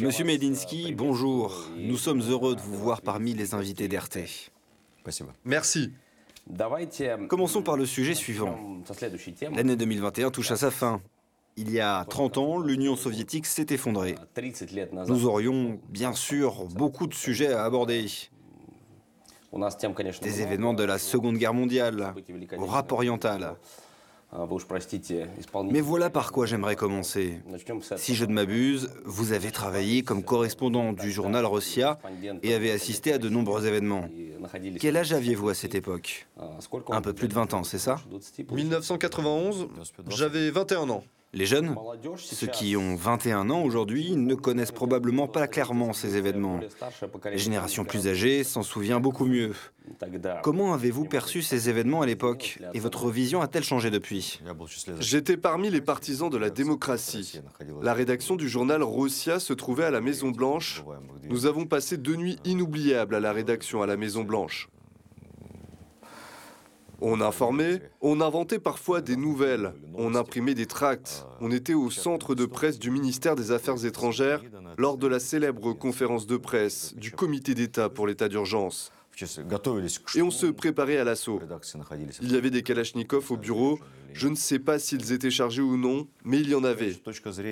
Monsieur Medinsky, bonjour. Nous sommes heureux de vous voir parmi les invités d'RT. Merci. Commençons par le sujet suivant. L'année 2021 touche à sa fin. Il y a 30 ans, l'Union soviétique s'est effondrée. Nous aurions bien sûr beaucoup de sujets à aborder. Des événements de la Seconde Guerre mondiale, au rap oriental. Mais voilà par quoi j'aimerais commencer. Si je ne m'abuse, vous avez travaillé comme correspondant du journal Russia et avez assisté à de nombreux événements. Quel âge aviez-vous à cette époque? Un peu plus de 20 ans, c'est ça 1991, j'avais 21 ans. Les jeunes, ceux qui ont 21 ans aujourd'hui, ne connaissent probablement pas clairement ces événements. Les générations plus âgées s'en souviennent beaucoup mieux. Comment avez-vous perçu ces événements à l'époque et votre vision a-t-elle changé depuis? J'étais parmi les partisans de la démocratie. La rédaction du journal Russia se trouvait à la Maison Blanche. Nous avons passé deux nuits inoubliables à la rédaction à la Maison Blanche. On informait, on inventait parfois des nouvelles, on imprimait des tracts. On était au centre de presse du ministère des Affaires étrangères lors de la célèbre conférence de presse du comité d'État pour l'état d'urgence. Et on se préparait à l'assaut. Il y avait des kalachnikovs au bureau. Je ne sais pas s'ils étaient chargés ou non, mais il y en avait.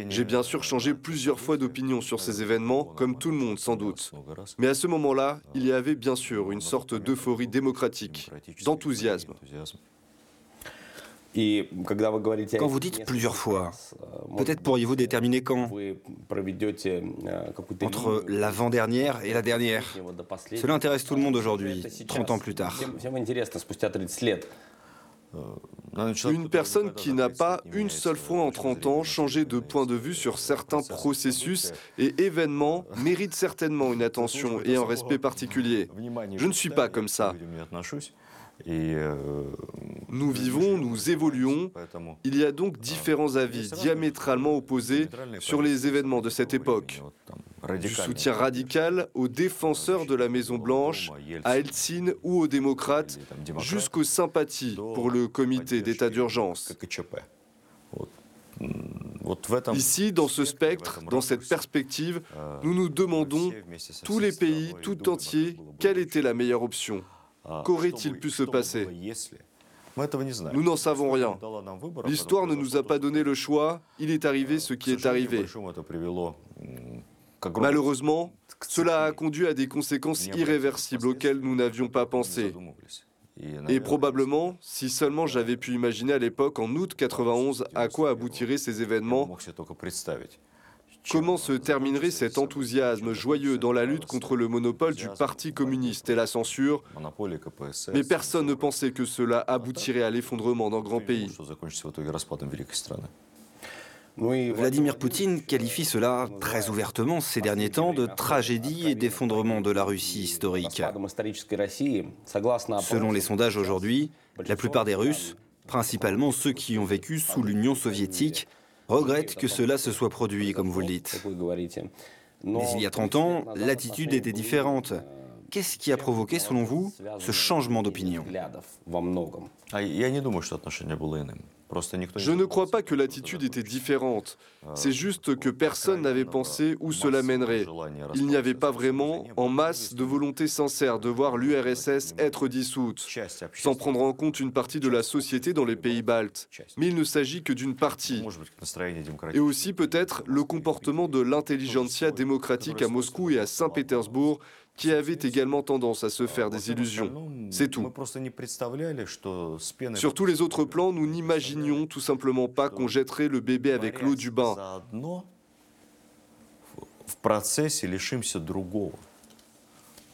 J'ai bien sûr changé plusieurs fois d'opinion sur ces événements, comme tout le monde sans doute. Mais à ce moment-là, il y avait bien sûr une sorte d'euphorie démocratique, d'enthousiasme. Quand vous dites plusieurs fois, peut-être pourriez-vous déterminer quand Entre l'avant-dernière et la dernière. Cela intéresse tout le monde aujourd'hui, 30 ans plus tard. Une personne qui n'a pas une seule fois en 30 ans changé de point de vue sur certains processus et événements mérite certainement une attention et un respect particulier. Je ne suis pas comme ça. Nous vivons, nous évoluons. Il y a donc différents avis diamétralement opposés sur les événements de cette époque. Du soutien radical aux défenseurs de la Maison-Blanche, à Eltsine ou aux démocrates, jusqu'aux sympathies pour le comité d'état d'urgence. Ici, dans ce spectre, dans cette perspective, nous nous demandons, tous les pays, tout entiers, quelle était la meilleure option Qu'aurait-il pu se passer? Nous n'en savons rien. L'histoire ne nous a pas donné le choix, il est arrivé ce qui est arrivé. Malheureusement, cela a conduit à des conséquences irréversibles auxquelles nous n'avions pas pensé. Et probablement, si seulement j'avais pu imaginer à l'époque, en août 91, à quoi aboutiraient ces événements, Comment se terminerait cet enthousiasme joyeux dans la lutte contre le monopole du Parti communiste et la censure Mais personne ne pensait que cela aboutirait à l'effondrement d'un grand pays. Vladimir Poutine qualifie cela très ouvertement ces derniers temps de tragédie et d'effondrement de la Russie historique. Selon les sondages aujourd'hui, la plupart des Russes, principalement ceux qui ont vécu sous l'Union soviétique, regrettent que cela se soit produit, comme vous le dites. Mais il y a 30 ans, l'attitude était différente. Qu'est-ce qui a provoqué, selon vous, ce changement d'opinion? Je ne crois pas que l'attitude était différente. C'est juste que personne n'avait pensé où cela mènerait. Il n'y avait pas vraiment, en masse, de volonté sincère de voir l'URSS être dissoute, sans prendre en compte une partie de la société dans les pays baltes. Mais il ne s'agit que d'une partie. Et aussi peut-être le comportement de l'intelligentsia démocratique à Moscou et à Saint-Pétersbourg qui avait également tendance à se faire des illusions. C'est tout. Sur tous les autres plans, nous n'imaginions tout simplement pas qu'on jetterait le bébé avec l'eau du bain.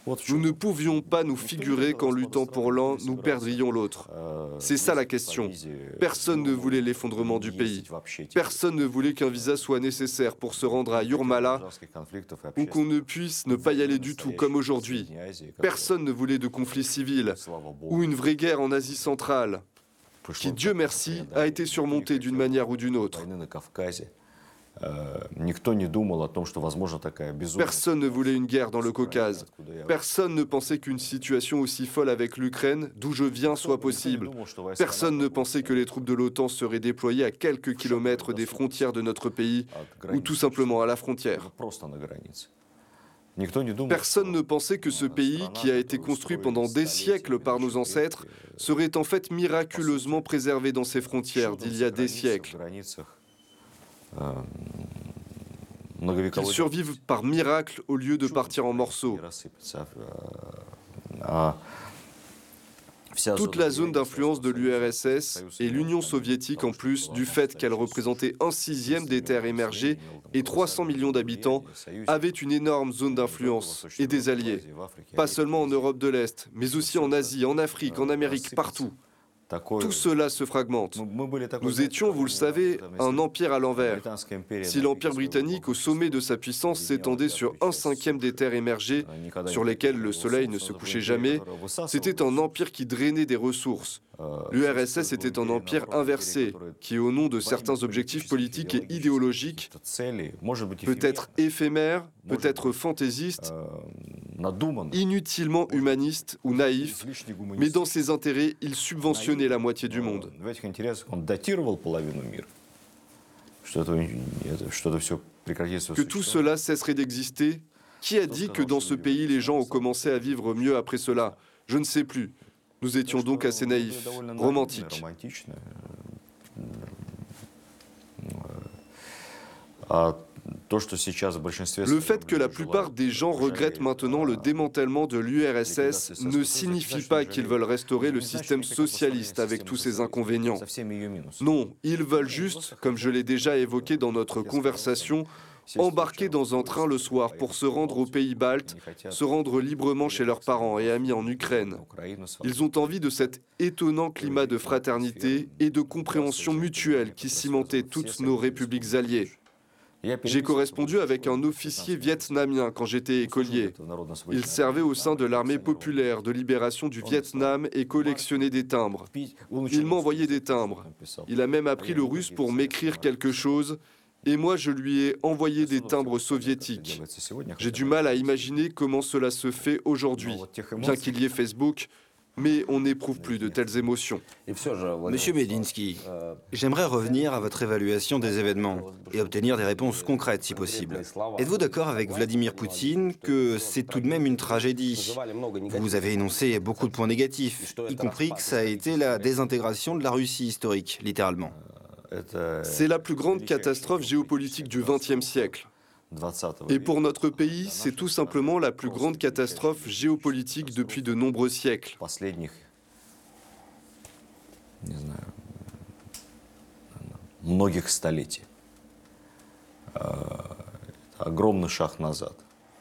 Nous ne pouvions pas nous figurer qu'en luttant pour l'un, nous perdrions l'autre. C'est ça la question. Personne ne voulait l'effondrement du pays. Personne ne voulait qu'un visa soit nécessaire pour se rendre à Yurmala ou qu'on ne puisse ne pas y aller du tout comme aujourd'hui. Personne ne voulait de conflit civil ou une vraie guerre en Asie centrale qui, Dieu merci, a été surmontée d'une manière ou d'une autre. Personne ne voulait une guerre dans le Caucase. Personne ne pensait qu'une situation aussi folle avec l'Ukraine, d'où je viens, soit possible. Personne ne pensait que les troupes de l'OTAN seraient déployées à quelques kilomètres des frontières de notre pays, ou tout simplement à la frontière. Personne ne pensait que ce pays, qui a été construit pendant des siècles par nos ancêtres, serait en fait miraculeusement préservé dans ses frontières d'il y a des siècles. Qu'ils survivent par miracle au lieu de partir en morceaux. Toute la zone d'influence de l'URSS et l'Union soviétique en plus du fait qu'elle représentait un sixième des terres émergées et 300 millions d'habitants, avait une énorme zone d'influence et des alliés. Pas seulement en Europe de l'Est, mais aussi en Asie, en Afrique, en Amérique, partout. Tout cela se fragmente. Nous étions, vous le savez, un empire à l'envers. Si l'empire britannique, au sommet de sa puissance, s'étendait sur un cinquième des terres émergées, sur lesquelles le soleil ne se couchait jamais, c'était un empire qui drainait des ressources. L'URSS était un empire inversé, qui, au nom de certains objectifs politiques et idéologiques, peut être éphémère, peut être fantaisiste, inutilement humaniste ou naïf, mais dans ses intérêts, il subventionnait la moitié du monde. Que tout cela cesserait d'exister? Qui a dit que dans ce pays, les gens ont commencé à vivre mieux après cela? Je ne sais plus. Nous étions donc assez naïfs, romantiques. Le fait que la plupart des gens regrettent maintenant le démantèlement de l'URSS ne signifie pas qu'ils veulent restaurer le système socialiste avec tous ses inconvénients. Non, ils veulent juste, comme je l'ai déjà évoqué dans notre conversation, embarquer dans un train le soir pour se rendre aux pays baltes, se rendre librement chez leurs parents et amis en Ukraine. Ils ont envie de cet étonnant climat de fraternité et de compréhension mutuelle qui cimentait toutes nos républiques alliées. J'ai correspondu avec un officier vietnamien quand j'étais écolier. Il servait au sein de l'armée populaire de libération du Vietnam et collectionnait des timbres. Il m'envoyait des timbres. Il a même appris le russe pour m'écrire quelque chose et moi je lui ai envoyé des timbres soviétiques. J'ai du mal à imaginer comment cela se fait aujourd'hui, bien qu'il y ait Facebook, mais on n'éprouve plus de telles émotions. Monsieur Medinsky, j'aimerais revenir à votre évaluation des événements et obtenir des réponses concrètes si possible. Êtes-vous d'accord avec Vladimir Poutine que c'est tout de même une tragédie? Vous avez énoncé beaucoup de points négatifs, y compris que ça a été la désintégration de la Russie historique, littéralement. C'est la plus grande catastrophe géopolitique du XXe siècle. Et pour notre pays, c'est tout simplement la plus grande catastrophe géopolitique depuis de nombreux siècles.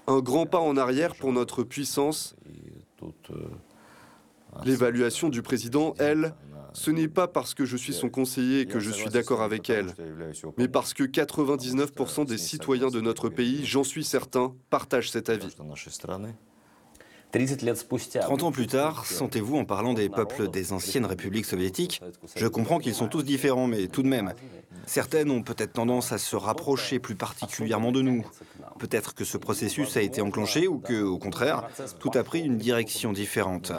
Un grand pas en arrière pour notre puissance. L'évaluation du président, elle, ce n'est pas parce que je suis son conseiller que je suis d'accord avec elle, mais parce que 99% des citoyens de notre pays, j'en suis certain, partagent cet avis. 30 ans plus tard, sentez-vous en parlant des peuples des anciennes républiques soviétiques? Je comprends qu'ils sont tous différents, mais tout de même, certaines ont peut-être tendance à se rapprocher plus particulièrement de nous. Peut-être que ce processus a été enclenché ou que, au contraire, tout a pris une direction différente.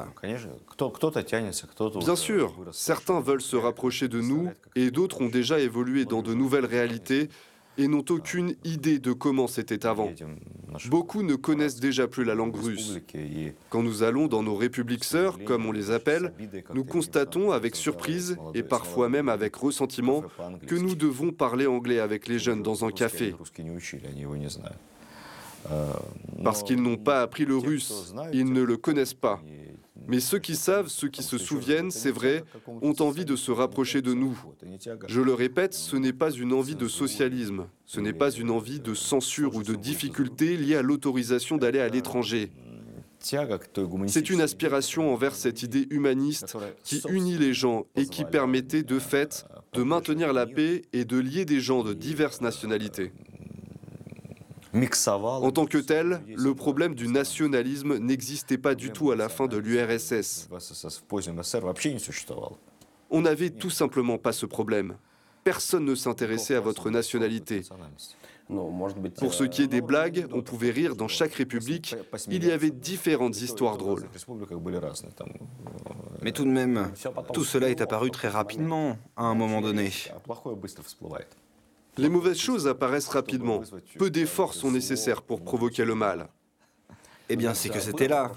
Bien sûr, certains veulent se rapprocher de nous et d'autres ont déjà évolué dans de nouvelles réalités et n'ont aucune idée de comment c'était avant. Beaucoup ne connaissent déjà plus la langue russe. Quand nous allons dans nos républiques sœurs, comme on les appelle, nous constatons avec surprise et parfois même avec ressentiment que nous devons parler anglais avec les jeunes dans un café. Parce qu'ils n'ont pas appris le russe, ils ne le connaissent pas. Mais ceux qui savent, ceux qui se souviennent, c'est vrai, ont envie de se rapprocher de nous. Je le répète, ce n'est pas une envie de socialisme, ce n'est pas une envie de censure ou de difficulté liée à l'autorisation d'aller à l'étranger. C'est une aspiration envers cette idée humaniste qui unit les gens et qui permettait de fait de maintenir la paix et de lier des gens de diverses nationalités. En tant que tel, le problème du nationalisme n'existait pas du tout à la fin de l'URSS. On n'avait tout simplement pas ce problème. personne ne s'intéressait à votre nationalité. Pour ce qui est des blagues, on pouvait rire dans chaque république. Il y avait différentes histoires drôles. Mais tout de même, tout cela est apparu très rapidement, à un moment donné. Les mauvaises choses apparaissent rapidement. Peu d'efforts sont nécessaires pour provoquer le mal. Eh bien, c'est que c'était là.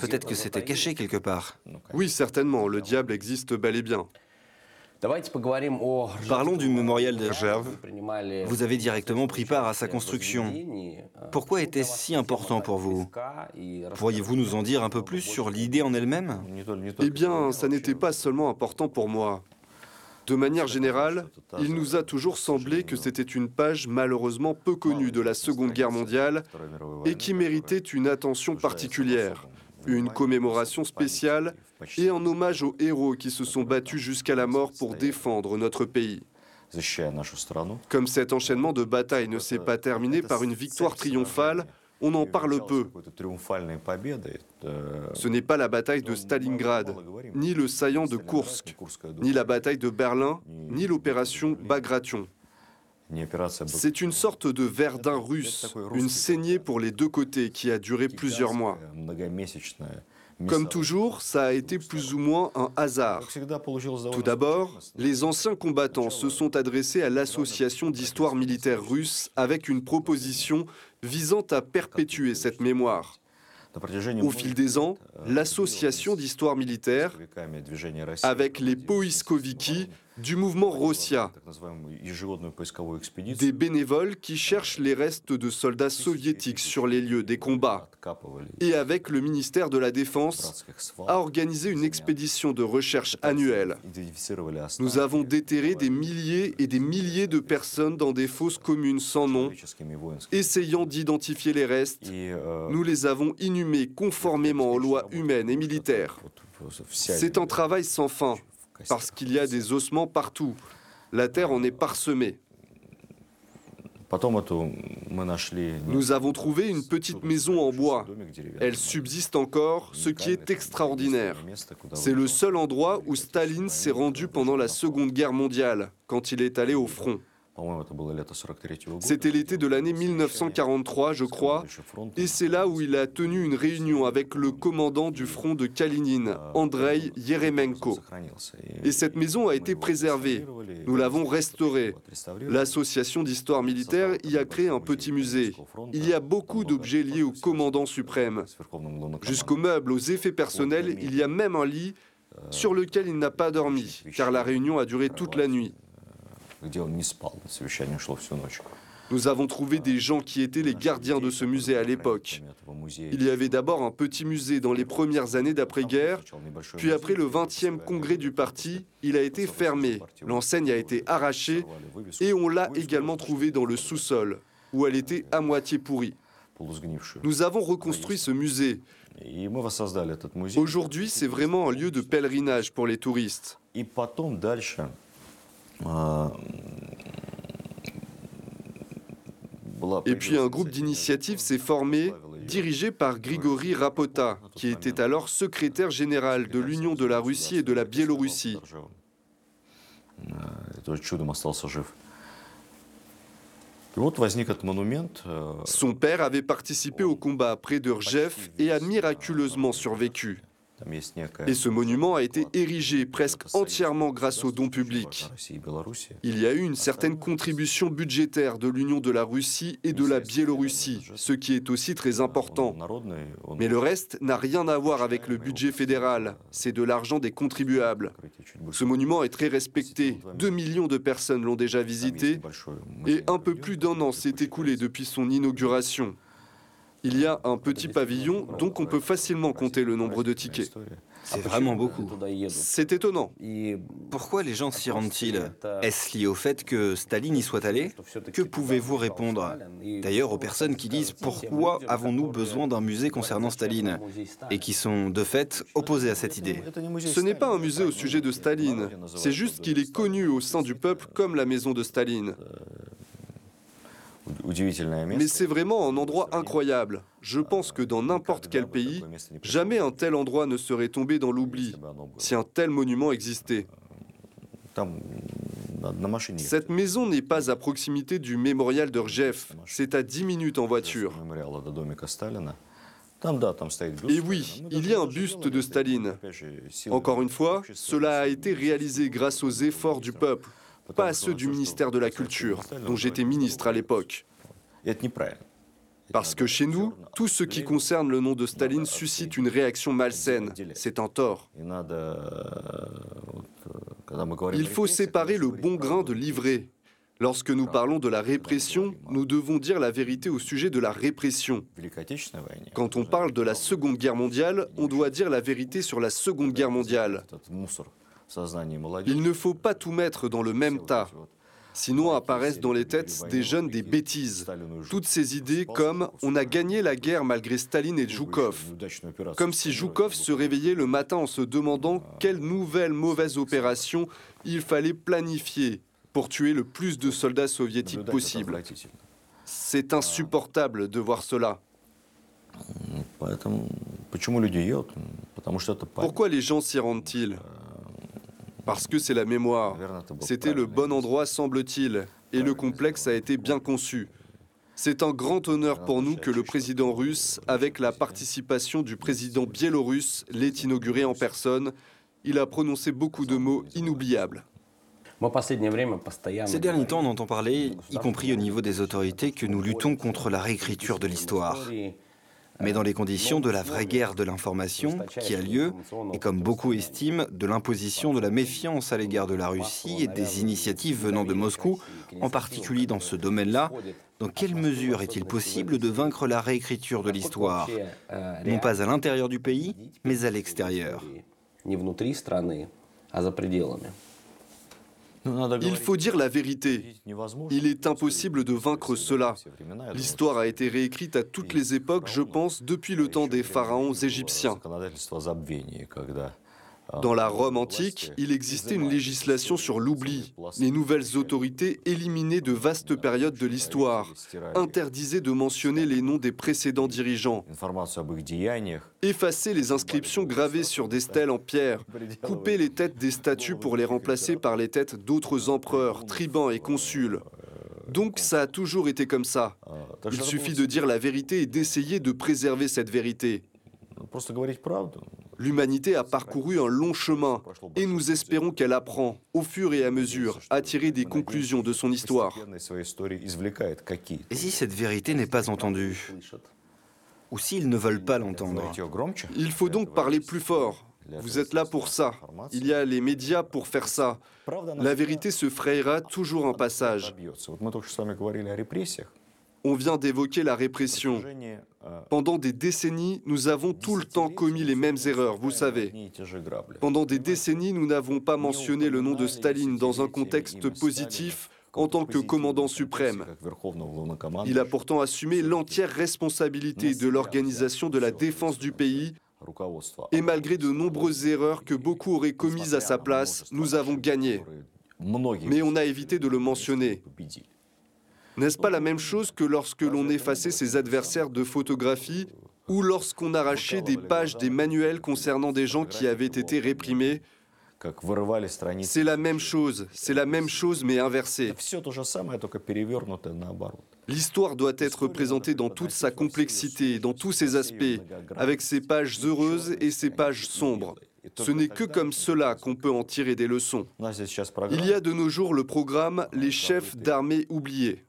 Peut-être que c'était caché quelque part. Oui, certainement, le diable existe bel et bien. Parlons du mémorial de Gerve. Vous avez directement pris part à sa construction. Pourquoi était-ce si important pour vous Pourriez-vous nous en dire un peu plus sur l'idée en elle-même? Eh bien, ça n'était pas seulement important pour moi. De manière générale, il nous a toujours semblé que c'était une page malheureusement peu connue de la Seconde Guerre mondiale et qui méritait une attention particulière, une commémoration spéciale et un hommage aux héros qui se sont battus jusqu'à la mort pour défendre notre pays. Comme cet enchaînement de batailles ne s'est pas terminé par une victoire triomphale, on en parle peu. Ce n'est pas la bataille de Stalingrad, ni le saillant de Kursk, ni la bataille de Berlin, ni l'opération Bagration. C'est une sorte de Verdun russe, une saignée pour les deux côtés qui a duré plusieurs mois. Comme toujours, ça a été plus ou moins un hasard. Tout d'abord, les anciens combattants se sont adressés à l'Association d'histoire militaire russe avec une proposition visant à perpétuer cette mémoire. Au fil des ans, l'association d'histoire militaire, avec les poiskoviki du mouvement Rossia, des bénévoles qui cherchent les restes de soldats soviétiques sur les lieux des combats, et avec le ministère de la Défense, a organisé une expédition de recherche annuelle. Nous avons déterré des milliers et des milliers de personnes dans des fosses communes sans nom, essayant d'identifier les restes. Nous les avons inhumés conformément aux lois humaines et militaires. C'est un travail sans fin, parce qu'il y a des ossements partout. La terre en est parsemée. Nous avons trouvé une petite maison en bois. Elle subsiste encore, ce qui est extraordinaire. C'est le seul endroit où Staline s'est rendu pendant la Seconde Guerre mondiale, quand il est allé au front. C'était l'été de l'année 1943, je crois, et c'est là où il a tenu une réunion avec le commandant du front de Kalinin, Andrei Yeremenko. Et cette maison a été préservée. Nous l'avons restaurée. L'association d'histoire militaire y a créé un petit musée. Il y a beaucoup d'objets liés au commandant suprême. Jusqu'aux meubles, aux effets personnels, il y a même un lit sur lequel il n'a pas dormi, car la réunion a duré toute la nuit. Nous avons trouvé des gens qui étaient les gardiens de ce musée à l'époque. Il y avait d'abord un petit musée dans les premières années d'après-guerre, puis après le 20e congrès du parti, il a été fermé, l'enseigne a été arrachée et on l'a également trouvé dans le sous-sol, où elle était à moitié pourrie. Nous avons reconstruit ce musée. Aujourd'hui, c'est vraiment un lieu de pèlerinage pour les touristes. Et puis un groupe d'initiatives s'est formé, dirigé par Grigory Rapota, qui était alors secrétaire général de l'Union de la Russie et de la Biélorussie. Son père avait participé au combat près de Rjev et a miraculeusement survécu. Et ce monument a été érigé presque entièrement grâce aux dons publics. Il y a eu une certaine contribution budgétaire de l'Union de la Russie et de la Biélorussie, ce qui est aussi très important. Mais le reste n'a rien à voir avec le budget fédéral, c'est de l'argent des contribuables. Ce monument est très respecté, 2 millions de personnes l'ont déjà visité, et un peu plus d'un an s'est écoulé depuis son inauguration. Il y a un petit pavillon, donc on peut facilement compter le nombre de tickets. C'est vraiment beaucoup. C'est étonnant. Pourquoi les gens s'y rendent-ils? Est-ce lié au fait que Staline y soit allé? Que pouvez-vous répondre? D'ailleurs aux personnes qui disent pourquoi avons-nous besoin d'un musée concernant Staline? et qui sont de fait opposées à cette idée. Ce n'est pas un musée au sujet de Staline, c'est juste qu'il est connu au sein du peuple comme la maison de Staline. Mais c'est vraiment un endroit incroyable. Je pense que dans n'importe quel pays, jamais un tel endroit ne serait tombé dans l'oubli si un tel monument existait. Cette maison n'est pas à proximité du mémorial de Rjev, c'est à 10 minutes en voiture. Et oui, il y a un buste de Staline. Encore une fois, cela a été réalisé grâce aux efforts du peuple, pas à ceux du ministère de la Culture, dont j'étais ministre à l'époque. Parce que chez nous, tout ce qui concerne le nom de Staline suscite une réaction malsaine. C'est un tort. Il faut séparer le bon grain de l'ivraie. Lorsque nous parlons de la répression, nous devons dire la vérité au sujet de la répression. Quand on parle de la Seconde Guerre mondiale, on doit dire la vérité sur la Seconde Guerre mondiale. Il ne faut pas tout mettre dans le même tas. Sinon apparaissent dans les têtes des jeunes des bêtises. Toutes ces idées comme on a gagné la guerre malgré Staline et Zhukov. Comme si Zhukov se réveillait le matin en se demandant quelle nouvelle mauvaise opération il fallait planifier pour tuer le plus de soldats soviétiques possible. C'est insupportable de voir cela. Pourquoi les gens s'y rendent-ils? Parce que c'est la mémoire. C'était le bon endroit, semble-t-il, et le complexe a été bien conçu. C'est un grand honneur pour nous que le président russe, avec la participation du président biélorusse, l'ait inauguré en personne. Il a prononcé beaucoup de mots inoubliables. Ces derniers temps, on entend parler, y compris au niveau des autorités, que nous luttons contre la réécriture de l'histoire mais dans les conditions de la vraie guerre de l'information qui a lieu, et comme beaucoup estiment, de l'imposition de la méfiance à l'égard de la Russie et des initiatives venant de Moscou, en particulier dans ce domaine-là, dans quelle mesure est-il possible de vaincre la réécriture de l'histoire? Non pas à l'intérieur du pays, mais à l'extérieur. Il faut dire la vérité. Il est impossible de vaincre cela. L'histoire a été réécrite à toutes les époques, je pense, depuis le temps des pharaons égyptiens. Dans la Rome antique, il existait une législation sur l'oubli. Les nouvelles autorités éliminaient de vastes périodes de l'histoire, interdisaient de mentionner les noms des précédents dirigeants, effacer les inscriptions gravées sur des stèles en pierre, couper les têtes des statues pour les remplacer par les têtes d'autres empereurs, tribuns et consuls. Donc ça a toujours été comme ça. Il suffit de dire la vérité et d'essayer de préserver cette vérité. L'humanité a parcouru un long chemin et nous espérons qu'elle apprend, au fur et à mesure, à tirer des conclusions de son histoire. Et si cette vérité n'est pas entendue Ou s'ils ne veulent pas l'entendre? Il faut donc parler plus fort. Vous êtes là pour ça. Il y a les médias pour faire ça. La vérité se frayera toujours un passage. On vient d'évoquer la répression. Pendant des décennies, nous avons tout le temps commis les mêmes erreurs, vous savez. Pendant des décennies, nous n'avons pas mentionné le nom de Staline dans un contexte positif en tant que commandant suprême. Il a pourtant assumé l'entière responsabilité de l'organisation de la défense du pays et malgré de nombreuses erreurs que beaucoup auraient commises à sa place, nous avons gagné. Mais on a évité de le mentionner. N'est-ce pas la même chose que lorsque l'on effaçait ses adversaires de photographie ou lorsqu'on arrachait des pages des manuels concernant des gens qui avaient été réprimés? C'est la même chose, c'est la même chose mais inversée. L'histoire doit être présentée dans toute sa complexité, dans tous ses aspects, avec ses pages heureuses et ses pages sombres. Ce n'est que comme cela qu'on peut en tirer des leçons. Il y a de nos jours le programme Les chefs d'armée oubliés.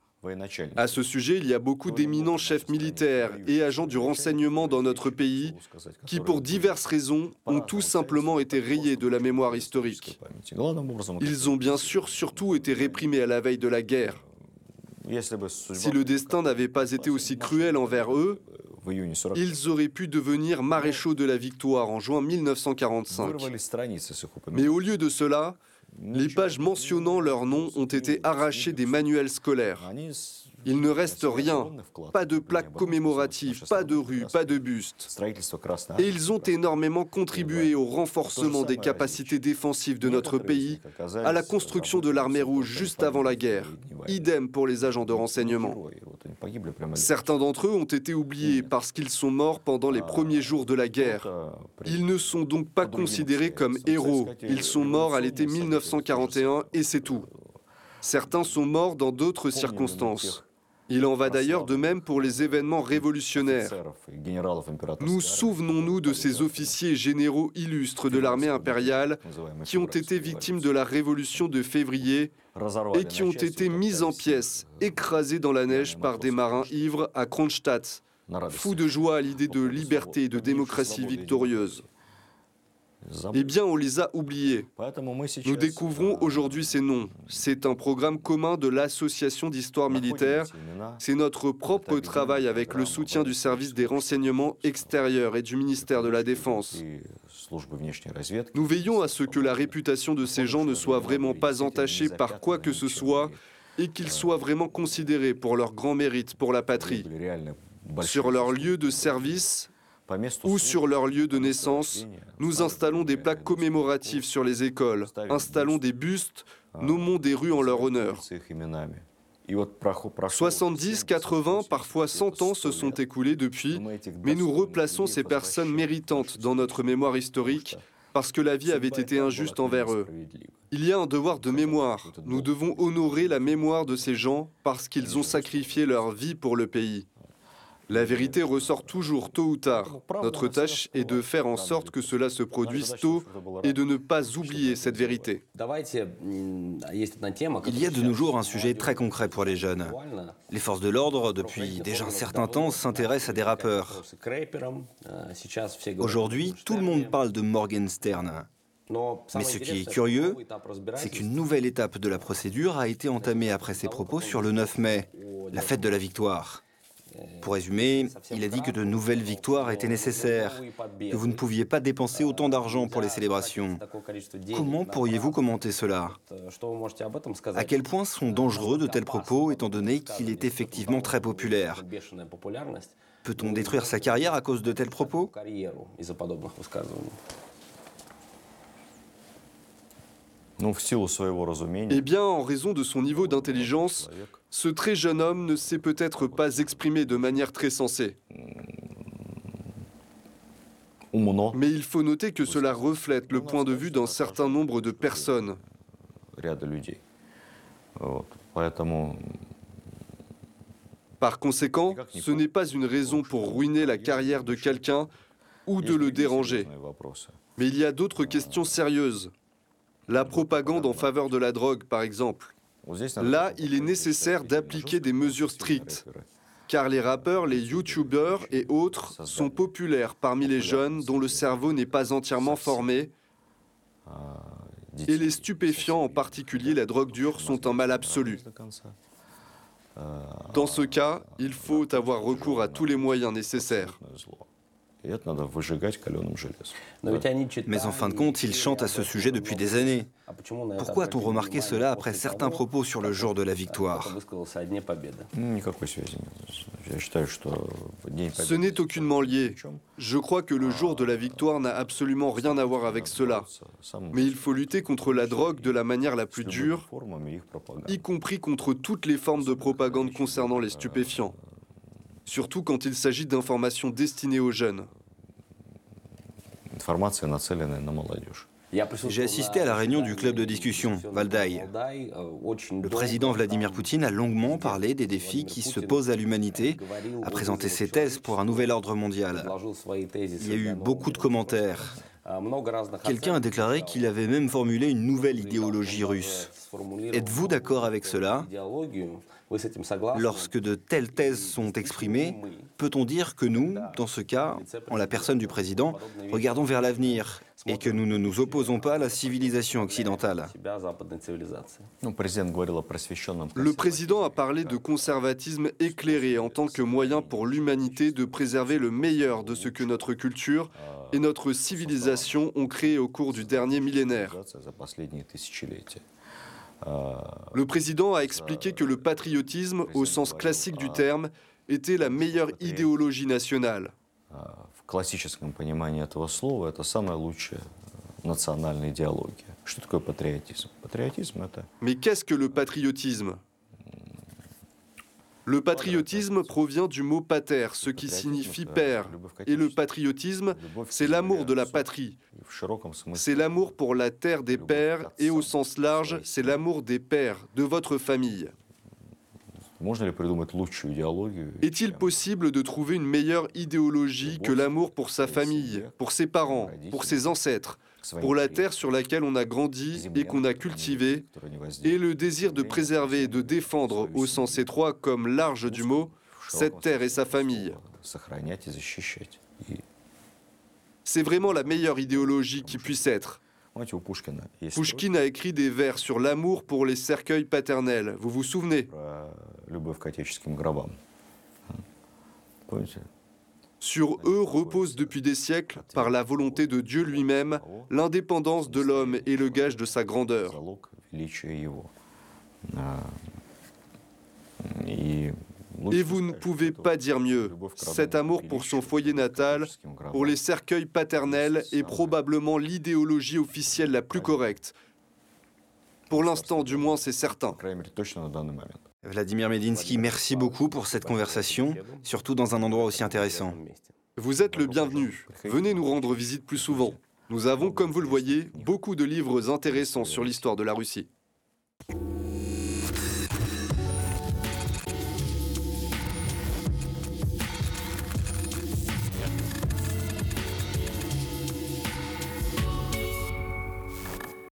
À ce sujet, il y a beaucoup d'éminents chefs militaires et agents du renseignement dans notre pays qui, pour diverses raisons, ont tout simplement été rayés de la mémoire historique. Ils ont bien sûr surtout été réprimés à la veille de la guerre. Si le destin n'avait pas été aussi cruel envers eux, ils auraient pu devenir maréchaux de la victoire en juin 1945. Mais au lieu de cela, les pages mentionnant leur nom ont été arrachées des manuels scolaires. Il ne reste rien, pas de plaques commémoratives, pas de rues, pas de bustes. Et ils ont énormément contribué au renforcement des capacités défensives de notre pays, à la construction de l'armée rouge juste avant la guerre. Idem pour les agents de renseignement. Certains d'entre eux ont été oubliés parce qu'ils sont morts pendant les premiers jours de la guerre. Ils ne sont donc pas considérés comme héros. Ils sont morts à l'été 1941 et c'est tout. Certains sont morts dans d'autres circonstances. Il en va d'ailleurs de même pour les événements révolutionnaires. Nous souvenons-nous de ces officiers généraux illustres de l'armée impériale qui ont été victimes de la révolution de février et qui ont été mis en pièces, écrasés dans la neige par des marins ivres à Kronstadt, fous de joie à l'idée de liberté et de démocratie victorieuse. Eh bien, on les a oubliés. Nous découvrons aujourd'hui ces noms. C'est un programme commun de l'Association d'histoire militaire. C'est notre propre travail avec le soutien du service des renseignements extérieurs et du ministère de la Défense. Nous veillons à ce que la réputation de ces gens ne soit vraiment pas entachée par quoi que ce soit et qu'ils soient vraiment considérés pour leur grand mérite pour la patrie. Sur leur lieu de service, ou sur leur lieu de naissance, nous installons des plaques commémoratives sur les écoles, installons des bustes, nommons des rues en leur honneur. 70, 80, parfois 100 ans se sont écoulés depuis, mais nous replaçons ces personnes méritantes dans notre mémoire historique parce que la vie avait été injuste envers eux. Il y a un devoir de mémoire. Nous devons honorer la mémoire de ces gens parce qu'ils ont sacrifié leur vie pour le pays. La vérité ressort toujours tôt ou tard. Notre tâche est de faire en sorte que cela se produise tôt et de ne pas oublier cette vérité. Il y a de nos jours un sujet très concret pour les jeunes. Les forces de l'ordre, depuis déjà un certain temps, s'intéressent à des rappeurs. Aujourd'hui, tout le monde parle de Morgenstern. Mais ce qui est curieux, c'est qu'une nouvelle étape de la procédure a été entamée après ses propos sur le 9 mai, la fête de la victoire. Pour résumer, il a dit que de nouvelles victoires étaient nécessaires, que vous ne pouviez pas dépenser autant d'argent pour les célébrations. Comment pourriez-vous commenter cela? À quel point sont dangereux de tels propos étant donné qu'il est effectivement très populaire? Peut-on détruire sa carrière à cause de tels propos? Eh bien, en raison de son niveau d'intelligence, ce très jeune homme ne s'est peut-être pas exprimé de manière très sensée. Mais il faut noter que cela reflète le point de vue d'un certain nombre de personnes. Par conséquent, ce n'est pas une raison pour ruiner la carrière de quelqu'un ou de le déranger. Mais il y a d'autres questions sérieuses. La propagande en faveur de la drogue, par exemple. Là, il est nécessaire d'appliquer des mesures strictes, car les rappeurs, les youtubeurs et autres sont populaires parmi les jeunes dont le cerveau n'est pas entièrement formé, et les stupéfiants, en particulier la drogue dure, sont un mal absolu. Dans ce cas, il faut avoir recours à tous les moyens nécessaires. Mais en fin de compte, ils chantent à ce sujet depuis des années. Pourquoi a-t-on remarqué cela après certains propos sur le jour de la victoire? Ce n'est aucunement lié. Je crois que le jour de la victoire n'a absolument rien à voir avec cela. Mais il faut lutter contre la drogue de la manière la plus dure, y compris contre toutes les formes de propagande concernant les stupéfiants surtout quand il s'agit d'informations destinées aux jeunes. J'ai assisté à la réunion du club de discussion, Valdai. Le président Vladimir Poutine a longuement parlé des défis qui se posent à l'humanité, a présenté ses thèses pour un nouvel ordre mondial. Il y a eu beaucoup de commentaires. Quelqu'un a déclaré qu'il avait même formulé une nouvelle idéologie russe. Êtes-vous d'accord avec cela Lorsque de telles thèses sont exprimées, peut-on dire que nous, dans ce cas, en la personne du président, regardons vers l'avenir et que nous ne nous opposons pas à la civilisation occidentale Le président a parlé de conservatisme éclairé en tant que moyen pour l'humanité de préserver le meilleur de ce que notre culture et notre civilisation ont créé au cours du dernier millénaire. Le président a expliqué que le patriotisme, au sens classique du terme, était la meilleure idéologie nationale. Mais qu'est-ce que le patriotisme? Le patriotisme provient du mot pater, ce qui signifie père. Et le patriotisme, c'est l'amour de la patrie. C'est l'amour pour la terre des pères et au sens large, c'est l'amour des pères, de votre famille. Est-il possible de trouver une meilleure idéologie que l'amour pour sa famille, pour ses parents, pour ses ancêtres pour la terre sur laquelle on a grandi et qu'on a cultivée, et le désir de préserver et de défendre au sens étroit comme large du mot, cette terre et sa famille. C'est vraiment la meilleure idéologie qui puisse être. Pushkin a écrit des vers sur l'amour pour les cercueils paternels. Vous vous souvenez? Sur eux repose depuis des siècles, par la volonté de Dieu lui-même, l'indépendance de l'homme et le gage de sa grandeur. Et vous ne pouvez pas dire mieux. Cet amour pour son foyer natal, pour les cercueils paternels, est probablement l'idéologie officielle la plus correcte. Pour l'instant, du moins, c'est certain. Vladimir Medinsky, merci beaucoup pour cette conversation, surtout dans un endroit aussi intéressant. Vous êtes le bienvenu. Venez nous rendre visite plus souvent. Nous avons, comme vous le voyez, beaucoup de livres intéressants sur l'histoire de la Russie.